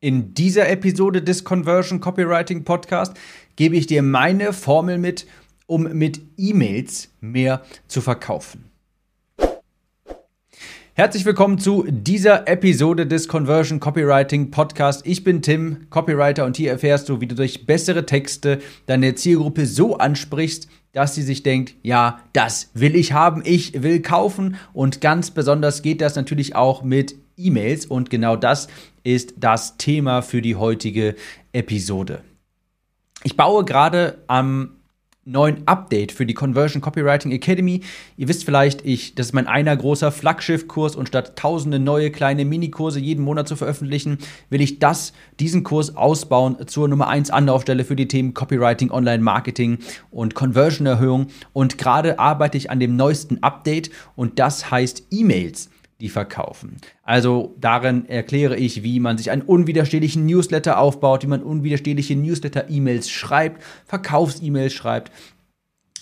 In dieser Episode des Conversion Copywriting Podcast gebe ich dir meine Formel mit, um mit E-Mails mehr zu verkaufen. Herzlich willkommen zu dieser Episode des Conversion Copywriting Podcast. Ich bin Tim, Copywriter, und hier erfährst du, wie du durch bessere Texte deine Zielgruppe so ansprichst, dass sie sich denkt, ja, das will ich haben, ich will kaufen. Und ganz besonders geht das natürlich auch mit E-Mails. Und genau das ist das Thema für die heutige Episode. Ich baue gerade am neuen Update für die Conversion Copywriting Academy. Ihr wisst vielleicht, ich, das ist mein einer großer Flaggschiff-Kurs und statt tausende neue kleine Minikurse jeden Monat zu veröffentlichen, will ich das, diesen Kurs ausbauen zur Nummer 1 Anlaufstelle für die Themen Copywriting, Online-Marketing und Conversion-Erhöhung. Und gerade arbeite ich an dem neuesten Update und das heißt E-Mails die verkaufen. Also darin erkläre ich, wie man sich einen unwiderstehlichen Newsletter aufbaut, wie man unwiderstehliche Newsletter-E-Mails schreibt, Verkaufs-E-Mails schreibt,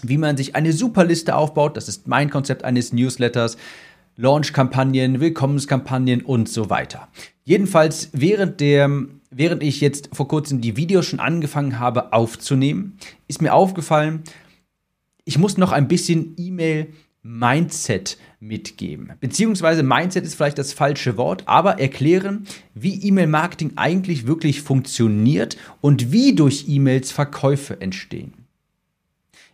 wie man sich eine Superliste aufbaut, das ist mein Konzept eines Newsletters, Launch-Kampagnen, Willkommenskampagnen und so weiter. Jedenfalls während der während ich jetzt vor kurzem die Videos schon angefangen habe aufzunehmen, ist mir aufgefallen, ich muss noch ein bisschen E-Mail Mindset mitgeben. Beziehungsweise Mindset ist vielleicht das falsche Wort, aber erklären, wie E-Mail-Marketing eigentlich wirklich funktioniert und wie durch E-Mails Verkäufe entstehen.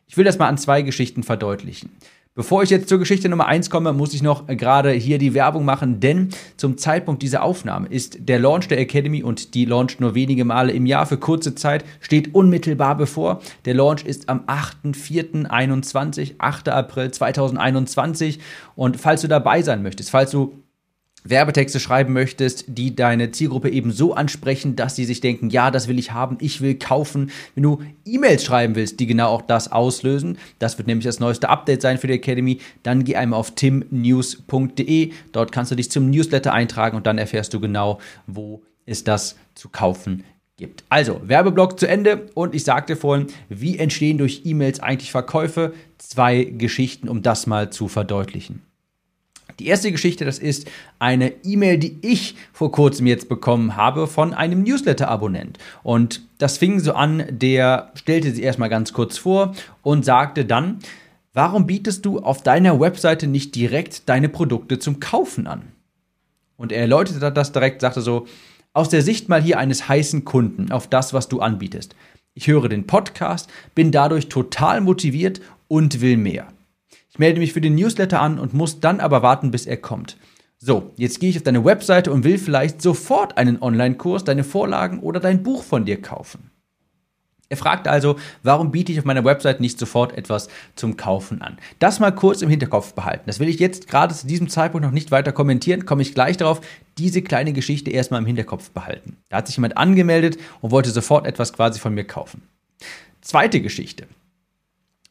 Ich will das mal an zwei Geschichten verdeutlichen. Bevor ich jetzt zur Geschichte Nummer 1 komme, muss ich noch gerade hier die Werbung machen, denn zum Zeitpunkt dieser Aufnahme ist der Launch der Academy und die launcht nur wenige Male im Jahr für kurze Zeit, steht unmittelbar bevor. Der Launch ist am 8.4.21, 8. April 2021 und falls du dabei sein möchtest, falls du Werbetexte schreiben möchtest, die deine Zielgruppe eben so ansprechen, dass sie sich denken, ja, das will ich haben, ich will kaufen. Wenn du E-Mails schreiben willst, die genau auch das auslösen, das wird nämlich das neueste Update sein für die Academy, dann geh einmal auf timnews.de. Dort kannst du dich zum Newsletter eintragen und dann erfährst du genau, wo es das zu kaufen gibt. Also, Werbeblock zu Ende und ich sagte vorhin, wie entstehen durch E-Mails eigentlich Verkäufe? Zwei Geschichten, um das mal zu verdeutlichen. Die erste Geschichte, das ist eine E-Mail, die ich vor kurzem jetzt bekommen habe von einem Newsletter-Abonnent. Und das fing so an, der stellte sich erstmal ganz kurz vor und sagte dann, warum bietest du auf deiner Webseite nicht direkt deine Produkte zum Kaufen an? Und er erläuterte das direkt, sagte so, aus der Sicht mal hier eines heißen Kunden auf das, was du anbietest. Ich höre den Podcast, bin dadurch total motiviert und will mehr. Ich melde mich für den Newsletter an und muss dann aber warten, bis er kommt. So, jetzt gehe ich auf deine Webseite und will vielleicht sofort einen Online-Kurs, deine Vorlagen oder dein Buch von dir kaufen. Er fragt also, warum biete ich auf meiner Website nicht sofort etwas zum Kaufen an? Das mal kurz im Hinterkopf behalten. Das will ich jetzt gerade zu diesem Zeitpunkt noch nicht weiter kommentieren, komme ich gleich darauf, diese kleine Geschichte erstmal im Hinterkopf behalten. Da hat sich jemand angemeldet und wollte sofort etwas quasi von mir kaufen. Zweite Geschichte.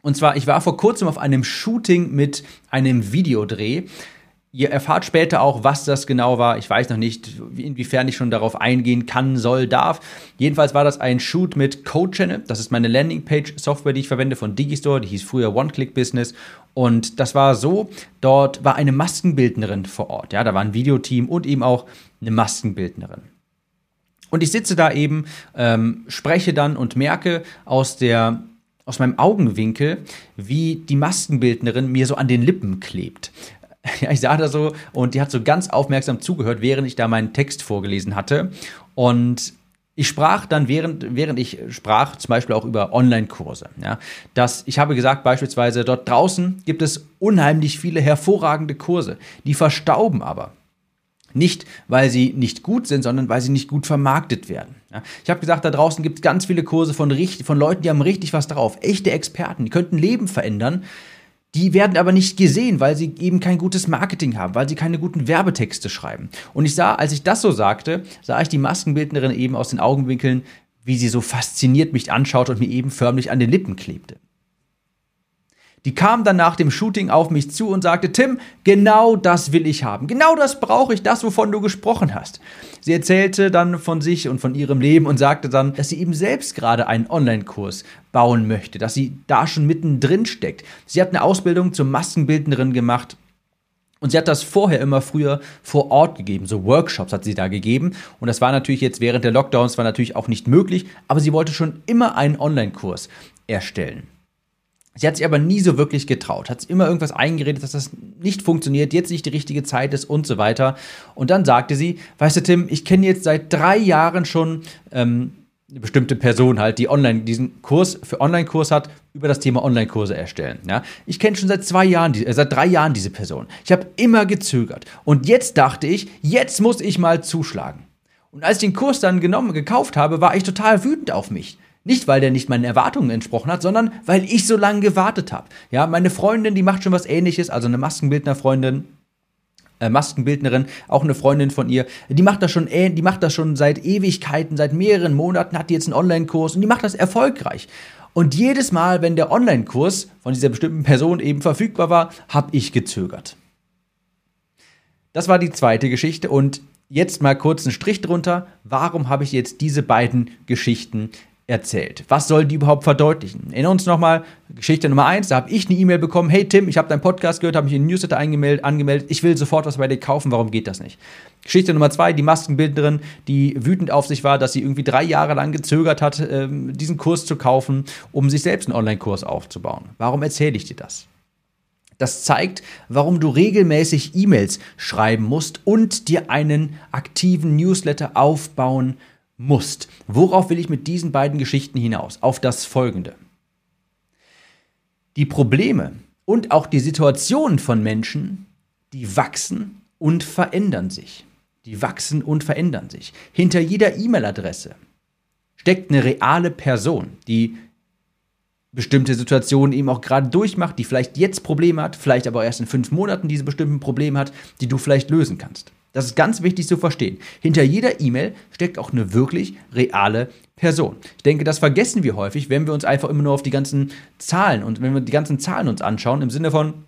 Und zwar, ich war vor kurzem auf einem Shooting mit einem Videodreh. Ihr erfahrt später auch, was das genau war. Ich weiß noch nicht, inwiefern ich schon darauf eingehen kann, soll, darf. Jedenfalls war das ein Shoot mit CodeChannel. Das ist meine Landingpage-Software, die ich verwende von Digistore. Die hieß früher One-Click-Business. Und das war so, dort war eine Maskenbildnerin vor Ort. Ja, da war ein Videoteam und eben auch eine Maskenbildnerin. Und ich sitze da eben, ähm, spreche dann und merke aus der aus meinem Augenwinkel, wie die Maskenbildnerin mir so an den Lippen klebt. Ja, ich sah da so und die hat so ganz aufmerksam zugehört, während ich da meinen Text vorgelesen hatte. Und ich sprach dann, während, während ich sprach, zum Beispiel auch über Online-Kurse. Ja, dass ich habe gesagt, beispielsweise, dort draußen gibt es unheimlich viele hervorragende Kurse, die verstauben aber. Nicht, weil sie nicht gut sind, sondern weil sie nicht gut vermarktet werden. Ja, ich habe gesagt, da draußen gibt es ganz viele Kurse von, von Leuten, die haben richtig was drauf. Echte Experten, die könnten Leben verändern. Die werden aber nicht gesehen, weil sie eben kein gutes Marketing haben, weil sie keine guten Werbetexte schreiben. Und ich sah, als ich das so sagte, sah ich die Maskenbildnerin eben aus den Augenwinkeln, wie sie so fasziniert mich anschaut und mir eben förmlich an den Lippen klebte. Die kam dann nach dem Shooting auf mich zu und sagte, Tim, genau das will ich haben. Genau das brauche ich, das, wovon du gesprochen hast. Sie erzählte dann von sich und von ihrem Leben und sagte dann, dass sie eben selbst gerade einen Online-Kurs bauen möchte, dass sie da schon mittendrin steckt. Sie hat eine Ausbildung zur Maskenbildnerin gemacht Und sie hat das vorher immer früher vor Ort gegeben, so Workshops hat sie da gegeben. Und das war natürlich jetzt während der Lockdowns war natürlich auch nicht möglich, aber sie wollte schon immer einen Online-Kurs erstellen. Sie hat sich aber nie so wirklich getraut, hat immer irgendwas eingeredet, dass das nicht funktioniert, jetzt nicht die richtige Zeit ist und so weiter. Und dann sagte sie, weißt du Tim, ich kenne jetzt seit drei Jahren schon ähm, eine bestimmte Person halt, die online diesen Kurs für Online-Kurs hat, über das Thema Online-Kurse erstellen. Ja? Ich kenne schon seit zwei Jahren, äh, seit drei Jahren diese Person. Ich habe immer gezögert. Und jetzt dachte ich, jetzt muss ich mal zuschlagen. Und als ich den Kurs dann genommen, gekauft habe, war ich total wütend auf mich. Nicht, weil der nicht meinen Erwartungen entsprochen hat, sondern weil ich so lange gewartet habe. Ja, meine Freundin, die macht schon was ähnliches, also eine Maskenbildner-Freundin, äh, Maskenbildnerin, auch eine Freundin von ihr, die macht das schon, äh, die macht das schon seit Ewigkeiten, seit mehreren Monaten, hat die jetzt einen Online-Kurs und die macht das erfolgreich. Und jedes Mal, wenn der Online-Kurs von dieser bestimmten Person eben verfügbar war, habe ich gezögert. Das war die zweite Geschichte und jetzt mal kurz einen Strich drunter. Warum habe ich jetzt diese beiden Geschichten erzählt. Was soll die überhaupt verdeutlichen? Erinnern uns nochmal, Geschichte Nummer eins, da habe ich eine E-Mail bekommen, hey Tim, ich habe deinen Podcast gehört, habe mich in den Newsletter angemeldet, angemeldet, ich will sofort was bei dir kaufen, warum geht das nicht? Geschichte Nummer zwei, die Maskenbildnerin, die wütend auf sich war, dass sie irgendwie drei Jahre lang gezögert hat, ähm, diesen Kurs zu kaufen, um sich selbst einen Online-Kurs aufzubauen. Warum erzähle ich dir das? Das zeigt, warum du regelmäßig E-Mails schreiben musst und dir einen aktiven Newsletter aufbauen musst musst. Worauf will ich mit diesen beiden Geschichten hinaus? Auf das Folgende. Die Probleme und auch die Situationen von Menschen, die wachsen und verändern sich. Die wachsen und verändern sich. Hinter jeder E-Mail-Adresse steckt eine reale Person, die bestimmte Situationen eben auch gerade durchmacht, die vielleicht jetzt Probleme hat, vielleicht aber erst in fünf Monaten diese bestimmten Probleme hat, die du vielleicht lösen kannst. Das ist ganz wichtig zu verstehen. Hinter jeder E-Mail steckt auch eine wirklich reale Person. Ich denke, das vergessen wir häufig, wenn wir uns einfach immer nur auf die ganzen Zahlen und wenn wir die ganzen Zahlen uns anschauen, im Sinne von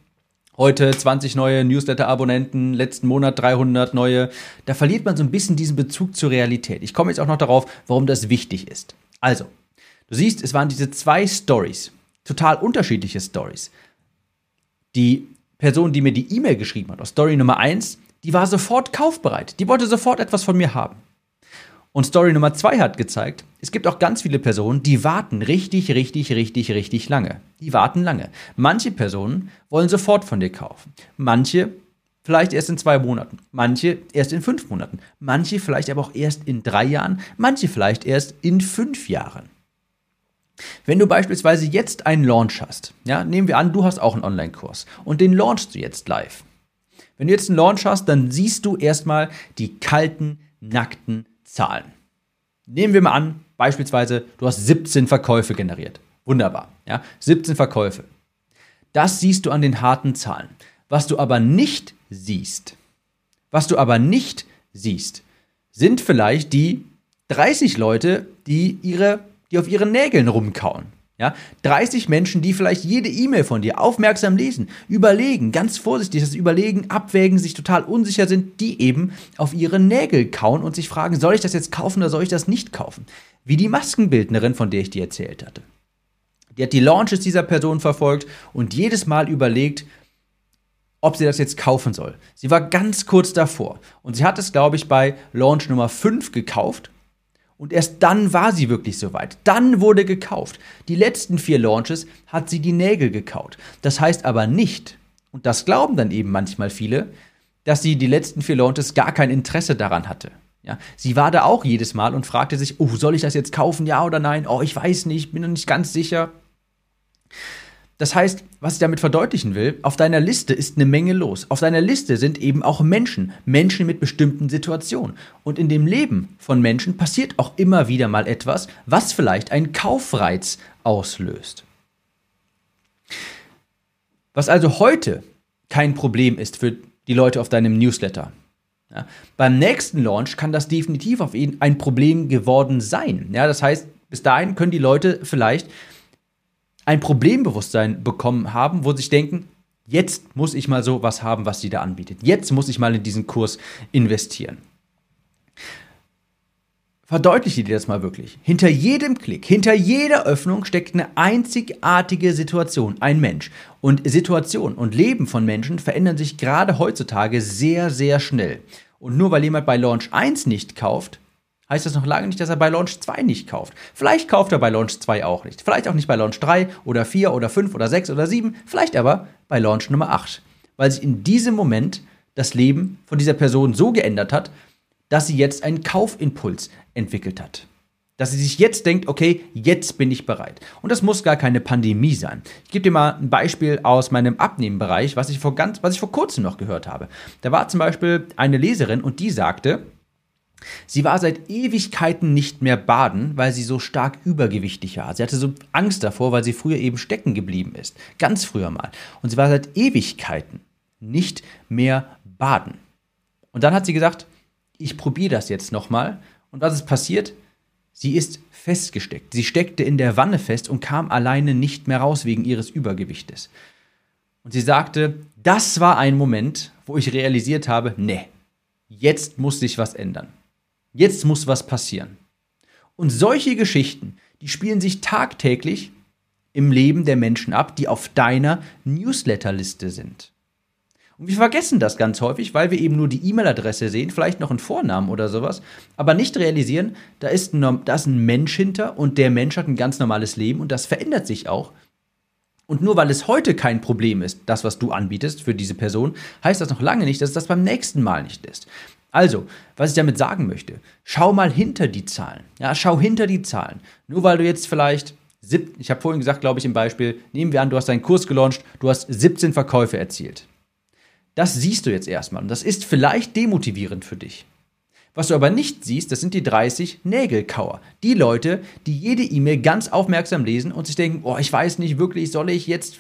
heute 20 neue Newsletter-Abonnenten, letzten Monat 300 neue, da verliert man so ein bisschen diesen Bezug zur Realität. Ich komme jetzt auch noch darauf, warum das wichtig ist. Also, du siehst, es waren diese zwei Stories, total unterschiedliche Stories. Die Person, die mir die E-Mail geschrieben hat, aus Story Nummer 1, die war sofort kaufbereit. Die wollte sofort etwas von mir haben. Und Story Nummer zwei hat gezeigt, es gibt auch ganz viele Personen, die warten richtig, richtig, richtig, richtig lange. Die warten lange. Manche Personen wollen sofort von dir kaufen. Manche vielleicht erst in zwei Monaten. Manche erst in fünf Monaten. Manche vielleicht aber auch erst in drei Jahren. Manche vielleicht erst in fünf Jahren. Wenn du beispielsweise jetzt einen Launch hast, ja, nehmen wir an, du hast auch einen Online-Kurs und den launchst du jetzt live wenn du jetzt einen Launch hast, dann siehst du erstmal die kalten, nackten Zahlen. Nehmen wir mal an, beispielsweise, du hast 17 Verkäufe generiert. Wunderbar. Ja? 17 Verkäufe. Das siehst du an den harten Zahlen. Was du aber nicht siehst, was du aber nicht siehst, sind vielleicht die 30 Leute, die, ihre, die auf ihren Nägeln rumkauen. Ja, 30 Menschen, die vielleicht jede E-Mail von dir aufmerksam lesen, überlegen, ganz vorsichtig, das Überlegen, abwägen, sich total unsicher sind, die eben auf ihre Nägel kauen und sich fragen, soll ich das jetzt kaufen oder soll ich das nicht kaufen? Wie die Maskenbildnerin, von der ich dir erzählt hatte. Die hat die Launches dieser Person verfolgt und jedes Mal überlegt, ob sie das jetzt kaufen soll. Sie war ganz kurz davor und sie hat es, glaube ich, bei Launch Nummer 5 gekauft und erst dann war sie wirklich soweit. Dann wurde gekauft. Die letzten vier Launches hat sie die Nägel gekaut. Das heißt aber nicht, und das glauben dann eben manchmal viele, dass sie die letzten vier Launches gar kein Interesse daran hatte. Ja, sie war da auch jedes Mal und fragte sich, oh, soll ich das jetzt kaufen, ja oder nein? Oh, ich weiß nicht, bin noch nicht ganz sicher. Das heißt, was ich damit verdeutlichen will, auf deiner Liste ist eine Menge los. Auf deiner Liste sind eben auch Menschen, Menschen mit bestimmten Situationen. Und in dem Leben von Menschen passiert auch immer wieder mal etwas, was vielleicht einen Kaufreiz auslöst. Was also heute kein Problem ist für die Leute auf deinem Newsletter. Ja, beim nächsten Launch kann das definitiv auf ihn ein Problem geworden sein. Ja, das heißt, bis dahin können die Leute vielleicht ein Problembewusstsein bekommen haben, wo sie sich denken, jetzt muss ich mal so was haben, was sie da anbietet. Jetzt muss ich mal in diesen Kurs investieren. verdeutliche dir das mal wirklich. Hinter jedem Klick, hinter jeder Öffnung steckt eine einzigartige Situation, ein Mensch. Und Situation und Leben von Menschen verändern sich gerade heutzutage sehr, sehr schnell. Und nur weil jemand bei Launch 1 nicht kauft, heißt das noch lange nicht, dass er bei Launch 2 nicht kauft. Vielleicht kauft er bei Launch 2 auch nicht. Vielleicht auch nicht bei Launch 3 oder 4 oder 5 oder 6 oder 7. Vielleicht aber bei Launch Nummer 8. Weil sich in diesem Moment das Leben von dieser Person so geändert hat, dass sie jetzt einen Kaufimpuls entwickelt hat. Dass sie sich jetzt denkt, okay, jetzt bin ich bereit. Und das muss gar keine Pandemie sein. Ich gebe dir mal ein Beispiel aus meinem Abnehmenbereich, was ich vor ganz, was ich vor kurzem noch gehört habe. Da war zum Beispiel eine Leserin und die sagte, Sie war seit Ewigkeiten nicht mehr baden, weil sie so stark übergewichtig war. Sie hatte so Angst davor, weil sie früher eben stecken geblieben ist. Ganz früher mal. Und sie war seit Ewigkeiten nicht mehr baden. Und dann hat sie gesagt, ich probiere das jetzt nochmal. Und was ist passiert? Sie ist festgesteckt. Sie steckte in der Wanne fest und kam alleine nicht mehr raus wegen ihres Übergewichtes. Und sie sagte, das war ein Moment, wo ich realisiert habe, nee, jetzt muss sich was ändern. Jetzt muss was passieren. Und solche Geschichten, die spielen sich tagtäglich im Leben der Menschen ab, die auf deiner Newsletterliste sind. Und wir vergessen das ganz häufig, weil wir eben nur die E-Mail-Adresse sehen, vielleicht noch einen Vornamen oder sowas, aber nicht realisieren, da ist, ein, da ist ein Mensch hinter und der Mensch hat ein ganz normales Leben und das verändert sich auch. Und nur weil es heute kein Problem ist, das, was du anbietest für diese Person, heißt das noch lange nicht, dass es das beim nächsten Mal nicht ist. Also, was ich damit sagen möchte, schau mal hinter die Zahlen. Ja, schau hinter die Zahlen. Nur weil du jetzt vielleicht, ich habe vorhin gesagt, glaube ich, im Beispiel, nehmen wir an, du hast deinen Kurs gelauncht, du hast 17 Verkäufe erzielt. Das siehst du jetzt erstmal und das ist vielleicht demotivierend für dich. Was du aber nicht siehst, das sind die 30 Nägelkauer. Die Leute, die jede E-Mail ganz aufmerksam lesen und sich denken, oh, ich weiß nicht wirklich, soll ich jetzt,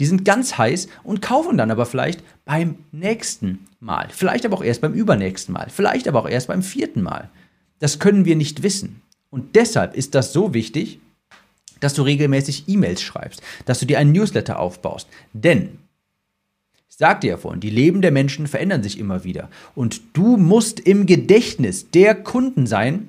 die sind ganz heiß und kaufen dann aber vielleicht beim nächsten Mal. Vielleicht aber auch erst beim übernächsten Mal. Vielleicht aber auch erst beim vierten Mal. Das können wir nicht wissen. Und deshalb ist das so wichtig, dass du regelmäßig E-Mails schreibst, dass du dir einen Newsletter aufbaust. Denn sagte ja vorhin, die Leben der Menschen verändern sich immer wieder. Und du musst im Gedächtnis der Kunden sein,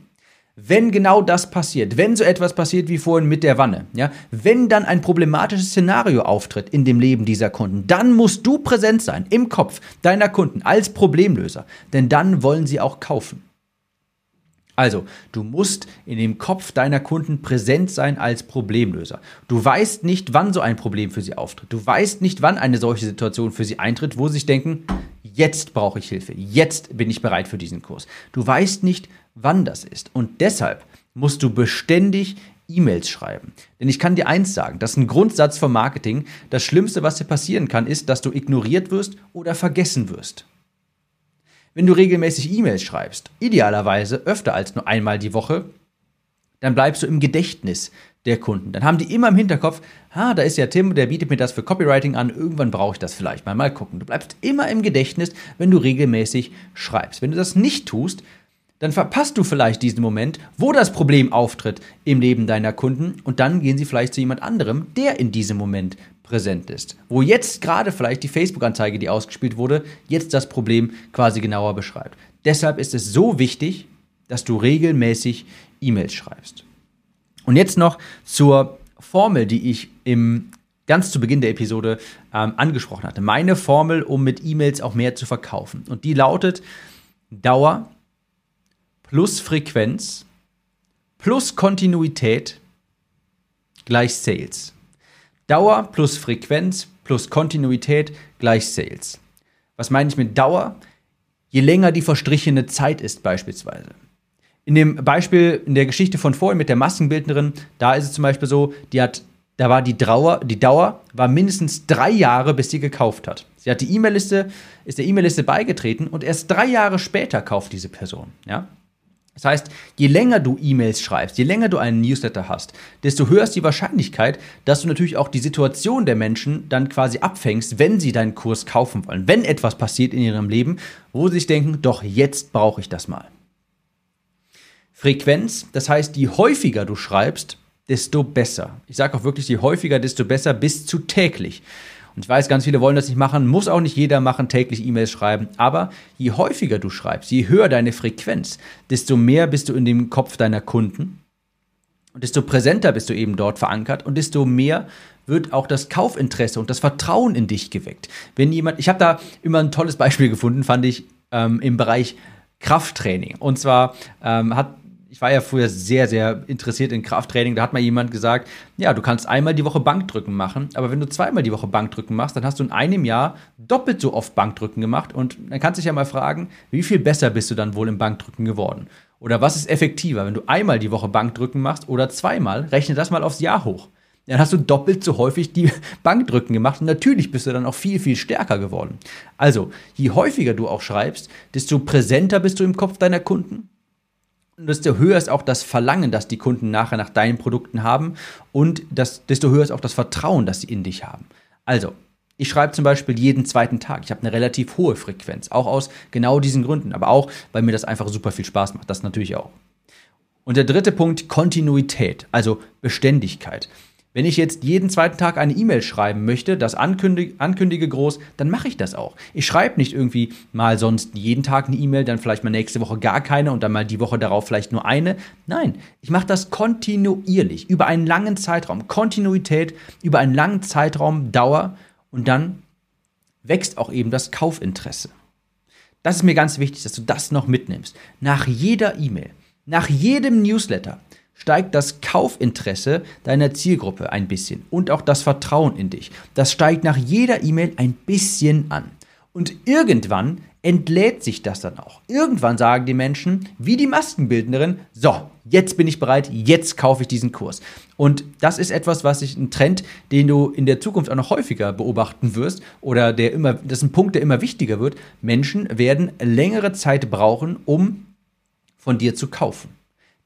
wenn genau das passiert, wenn so etwas passiert wie vorhin mit der Wanne, ja, wenn dann ein problematisches Szenario auftritt in dem Leben dieser Kunden, dann musst du präsent sein im Kopf deiner Kunden als Problemlöser, denn dann wollen sie auch kaufen. Also, du musst in dem Kopf deiner Kunden präsent sein als Problemlöser. Du weißt nicht, wann so ein Problem für sie auftritt. Du weißt nicht, wann eine solche Situation für sie eintritt, wo sie sich denken, jetzt brauche ich Hilfe, jetzt bin ich bereit für diesen Kurs. Du weißt nicht, wann das ist. Und deshalb musst du beständig E-Mails schreiben. Denn ich kann dir eins sagen, das ist ein Grundsatz vom Marketing. Das Schlimmste, was dir passieren kann, ist, dass du ignoriert wirst oder vergessen wirst. Wenn du regelmäßig E-Mails schreibst, idealerweise öfter als nur einmal die Woche, dann bleibst du im Gedächtnis der Kunden. Dann haben die immer im Hinterkopf, ah, da ist ja Tim, der bietet mir das für Copywriting an, irgendwann brauche ich das vielleicht mal. Mal gucken. Du bleibst immer im Gedächtnis, wenn du regelmäßig schreibst. Wenn du das nicht tust, dann verpasst du vielleicht diesen Moment, wo das Problem auftritt im Leben deiner Kunden und dann gehen sie vielleicht zu jemand anderem, der in diesem Moment präsent ist. Wo jetzt gerade vielleicht die Facebook-Anzeige, die ausgespielt wurde, jetzt das Problem quasi genauer beschreibt. Deshalb ist es so wichtig, dass du regelmäßig E-Mails schreibst. Und jetzt noch zur Formel, die ich im ganz zu Beginn der Episode ähm, angesprochen hatte. Meine Formel, um mit E-Mails auch mehr zu verkaufen. Und die lautet Dauer plus Frequenz plus Kontinuität gleich Sales. Dauer plus Frequenz plus Kontinuität gleich Sales. Was meine ich mit Dauer? Je länger die verstrichene Zeit ist beispielsweise. In dem Beispiel in der Geschichte von vorhin mit der Maskenbildnerin, da ist es zum Beispiel so, die hat, da war die Dauer, die Dauer war mindestens drei Jahre, bis sie gekauft hat. Sie hat die E-Mail-Liste, ist der E-Mail-Liste beigetreten und erst drei Jahre später kauft diese Person. Ja? Das heißt, je länger du E-Mails schreibst, je länger du einen Newsletter hast, desto höher ist die Wahrscheinlichkeit, dass du natürlich auch die Situation der Menschen dann quasi abfängst, wenn sie deinen Kurs kaufen wollen. Wenn etwas passiert in ihrem Leben, wo sie sich denken, doch jetzt brauche ich das mal. Frequenz, das heißt, je häufiger du schreibst, desto besser. Ich sage auch wirklich, je häufiger, desto besser bis zu täglich. Und ich weiß, ganz viele wollen das nicht machen, muss auch nicht jeder machen, täglich E-Mails schreiben. Aber je häufiger du schreibst, je höher deine Frequenz, desto mehr bist du in dem Kopf deiner Kunden. Und desto präsenter bist du eben dort verankert und desto mehr wird auch das Kaufinteresse und das Vertrauen in dich geweckt. Wenn jemand, ich habe da immer ein tolles Beispiel gefunden, fand ich ähm, im Bereich Krafttraining. Und zwar ähm, hat ich war ja früher sehr, sehr interessiert in Krafttraining. Da hat mal jemand gesagt, ja, du kannst einmal die Woche Bankdrücken machen, aber wenn du zweimal die Woche Bankdrücken machst, dann hast du in einem Jahr doppelt so oft Bankdrücken gemacht. Und dann kannst du dich ja mal fragen, wie viel besser bist du dann wohl im Bankdrücken geworden? Oder was ist effektiver, wenn du einmal die Woche Bankdrücken machst oder zweimal? Rechne das mal aufs Jahr hoch. Dann hast du doppelt so häufig die Bankdrücken gemacht und natürlich bist du dann auch viel, viel stärker geworden. Also, je häufiger du auch schreibst, desto präsenter bist du im Kopf deiner Kunden, und desto höher ist auch das Verlangen, das die Kunden nachher nach deinen Produkten haben und das, desto höher ist auch das Vertrauen, das sie in dich haben. Also, ich schreibe zum Beispiel jeden zweiten Tag. Ich habe eine relativ hohe Frequenz, auch aus genau diesen Gründen, aber auch, weil mir das einfach super viel Spaß macht. Das natürlich auch. Und der dritte Punkt, Kontinuität, also Beständigkeit. Wenn ich jetzt jeden zweiten Tag eine E-Mail schreiben möchte, das ankündige, ankündige groß, dann mache ich das auch. Ich schreibe nicht irgendwie mal sonst jeden Tag eine E-Mail, dann vielleicht mal nächste Woche gar keine und dann mal die Woche darauf vielleicht nur eine. Nein, ich mache das kontinuierlich, über einen langen Zeitraum. Kontinuität über einen langen Zeitraum, Dauer und dann wächst auch eben das Kaufinteresse. Das ist mir ganz wichtig, dass du das noch mitnimmst. Nach jeder E-Mail, nach jedem Newsletter, steigt das Kaufinteresse deiner Zielgruppe ein bisschen und auch das Vertrauen in dich. Das steigt nach jeder E-Mail ein bisschen an. Und irgendwann entlädt sich das dann auch. Irgendwann sagen die Menschen, wie die Maskenbildnerin, so, jetzt bin ich bereit, jetzt kaufe ich diesen Kurs. Und das ist etwas, was ich, ein Trend, den du in der Zukunft auch noch häufiger beobachten wirst oder der immer, das ist ein Punkt, der immer wichtiger wird. Menschen werden längere Zeit brauchen, um von dir zu kaufen.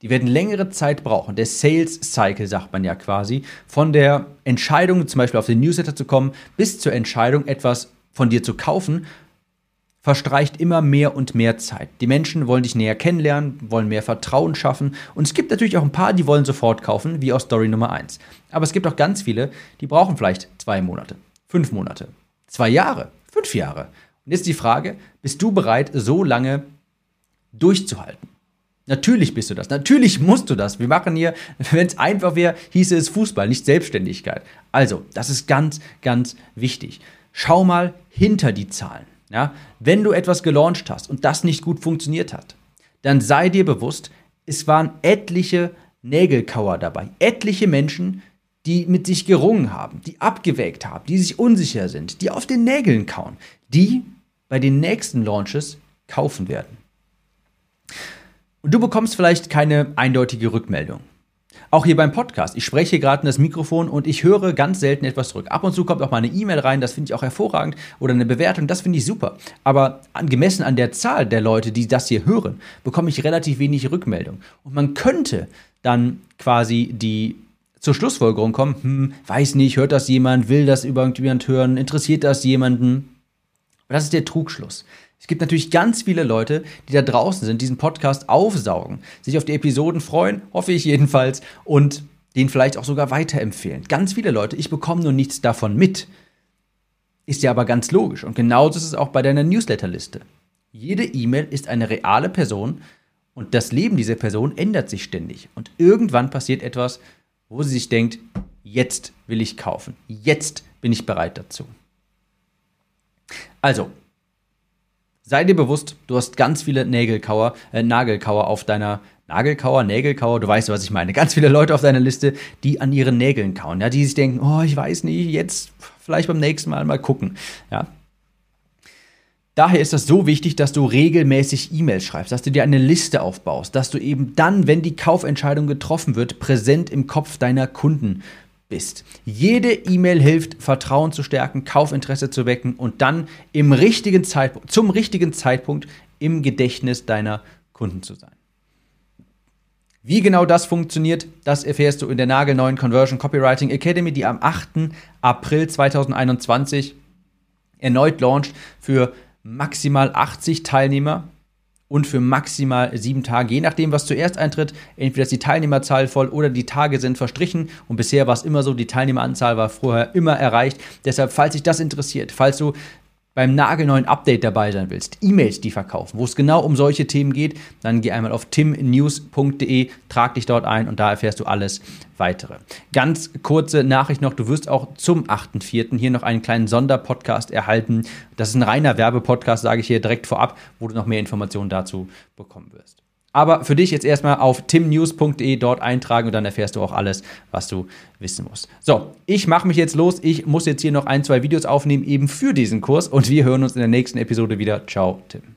Die werden längere Zeit brauchen. Der Sales Cycle, sagt man ja quasi, von der Entscheidung, zum Beispiel auf den Newsletter zu kommen, bis zur Entscheidung, etwas von dir zu kaufen, verstreicht immer mehr und mehr Zeit. Die Menschen wollen dich näher kennenlernen, wollen mehr Vertrauen schaffen. Und es gibt natürlich auch ein paar, die wollen sofort kaufen, wie aus Story Nummer 1. Aber es gibt auch ganz viele, die brauchen vielleicht zwei Monate, fünf Monate, zwei Jahre, fünf Jahre. Und jetzt die Frage, bist du bereit, so lange durchzuhalten? Natürlich bist du das. Natürlich musst du das. Wir machen hier, wenn es einfach wäre, hieße es Fußball, nicht Selbstständigkeit. Also, das ist ganz, ganz wichtig. Schau mal hinter die Zahlen. Ja? Wenn du etwas gelauncht hast und das nicht gut funktioniert hat, dann sei dir bewusst, es waren etliche Nägelkauer dabei. Etliche Menschen, die mit sich gerungen haben, die abgewägt haben, die sich unsicher sind, die auf den Nägeln kauen, die bei den nächsten Launches kaufen werden. Und du bekommst vielleicht keine eindeutige Rückmeldung. Auch hier beim Podcast. Ich spreche gerade in das Mikrofon und ich höre ganz selten etwas zurück. Ab und zu kommt auch mal eine E-Mail rein, das finde ich auch hervorragend. Oder eine Bewertung, das finde ich super. Aber gemessen an der Zahl der Leute, die das hier hören, bekomme ich relativ wenig Rückmeldung. Und man könnte dann quasi die zur Schlussfolgerung kommen, hm, weiß nicht, hört das jemand, will das irgendjemand hören, interessiert das jemanden? Aber das ist der Trugschluss. Es gibt natürlich ganz viele Leute, die da draußen sind, diesen Podcast aufsaugen, sich auf die Episoden freuen, hoffe ich jedenfalls, und den vielleicht auch sogar weiterempfehlen. Ganz viele Leute, ich bekomme nur nichts davon mit. Ist ja aber ganz logisch. Und genauso ist es auch bei deiner Newsletterliste. Jede E-Mail ist eine reale Person und das Leben dieser Person ändert sich ständig. Und irgendwann passiert etwas, wo sie sich denkt, jetzt will ich kaufen. Jetzt bin ich bereit dazu. Also, sei dir bewusst, du hast ganz viele Nägelkauer, äh, Nagelkauer auf deiner Nagelkauer, Nägelkauer, du weißt, was ich meine. Ganz viele Leute auf deiner Liste, die an ihren Nägeln kauen, ja, die sich denken, oh, ich weiß nicht, jetzt vielleicht beim nächsten Mal mal gucken, ja. Daher ist es so wichtig, dass du regelmäßig E-Mails schreibst, dass du dir eine Liste aufbaust, dass du eben dann, wenn die Kaufentscheidung getroffen wird, präsent im Kopf deiner Kunden bist. Jede E-Mail hilft, Vertrauen zu stärken, Kaufinteresse zu wecken und dann im richtigen Zeitpunkt, zum richtigen Zeitpunkt im Gedächtnis deiner Kunden zu sein. Wie genau das funktioniert, das erfährst du in der nagelneuen Conversion Copywriting Academy, die am 8. April 2021 erneut launcht für maximal 80 Teilnehmer und für maximal sieben Tage, je nachdem, was zuerst eintritt. Entweder ist die Teilnehmerzahl voll oder die Tage sind verstrichen. Und bisher war es immer so, die Teilnehmeranzahl war vorher immer erreicht. Deshalb, falls sich das interessiert, falls du beim nagelneuen Update dabei sein willst, E-Mails, die verkaufen, wo es genau um solche Themen geht, dann geh einmal auf timnews.de, trag dich dort ein und da erfährst du alles weitere. Ganz kurze Nachricht noch, du wirst auch zum 8.4. hier noch einen kleinen Sonderpodcast erhalten. Das ist ein reiner Werbepodcast, sage ich hier direkt vorab, wo du noch mehr Informationen dazu bekommen wirst. Aber für dich jetzt erstmal auf timnews.de dort eintragen und dann erfährst du auch alles, was du wissen musst. So, ich mache mich jetzt los. Ich muss jetzt hier noch ein, zwei Videos aufnehmen, eben für diesen Kurs. Und wir hören uns in der nächsten Episode wieder. Ciao, Tim.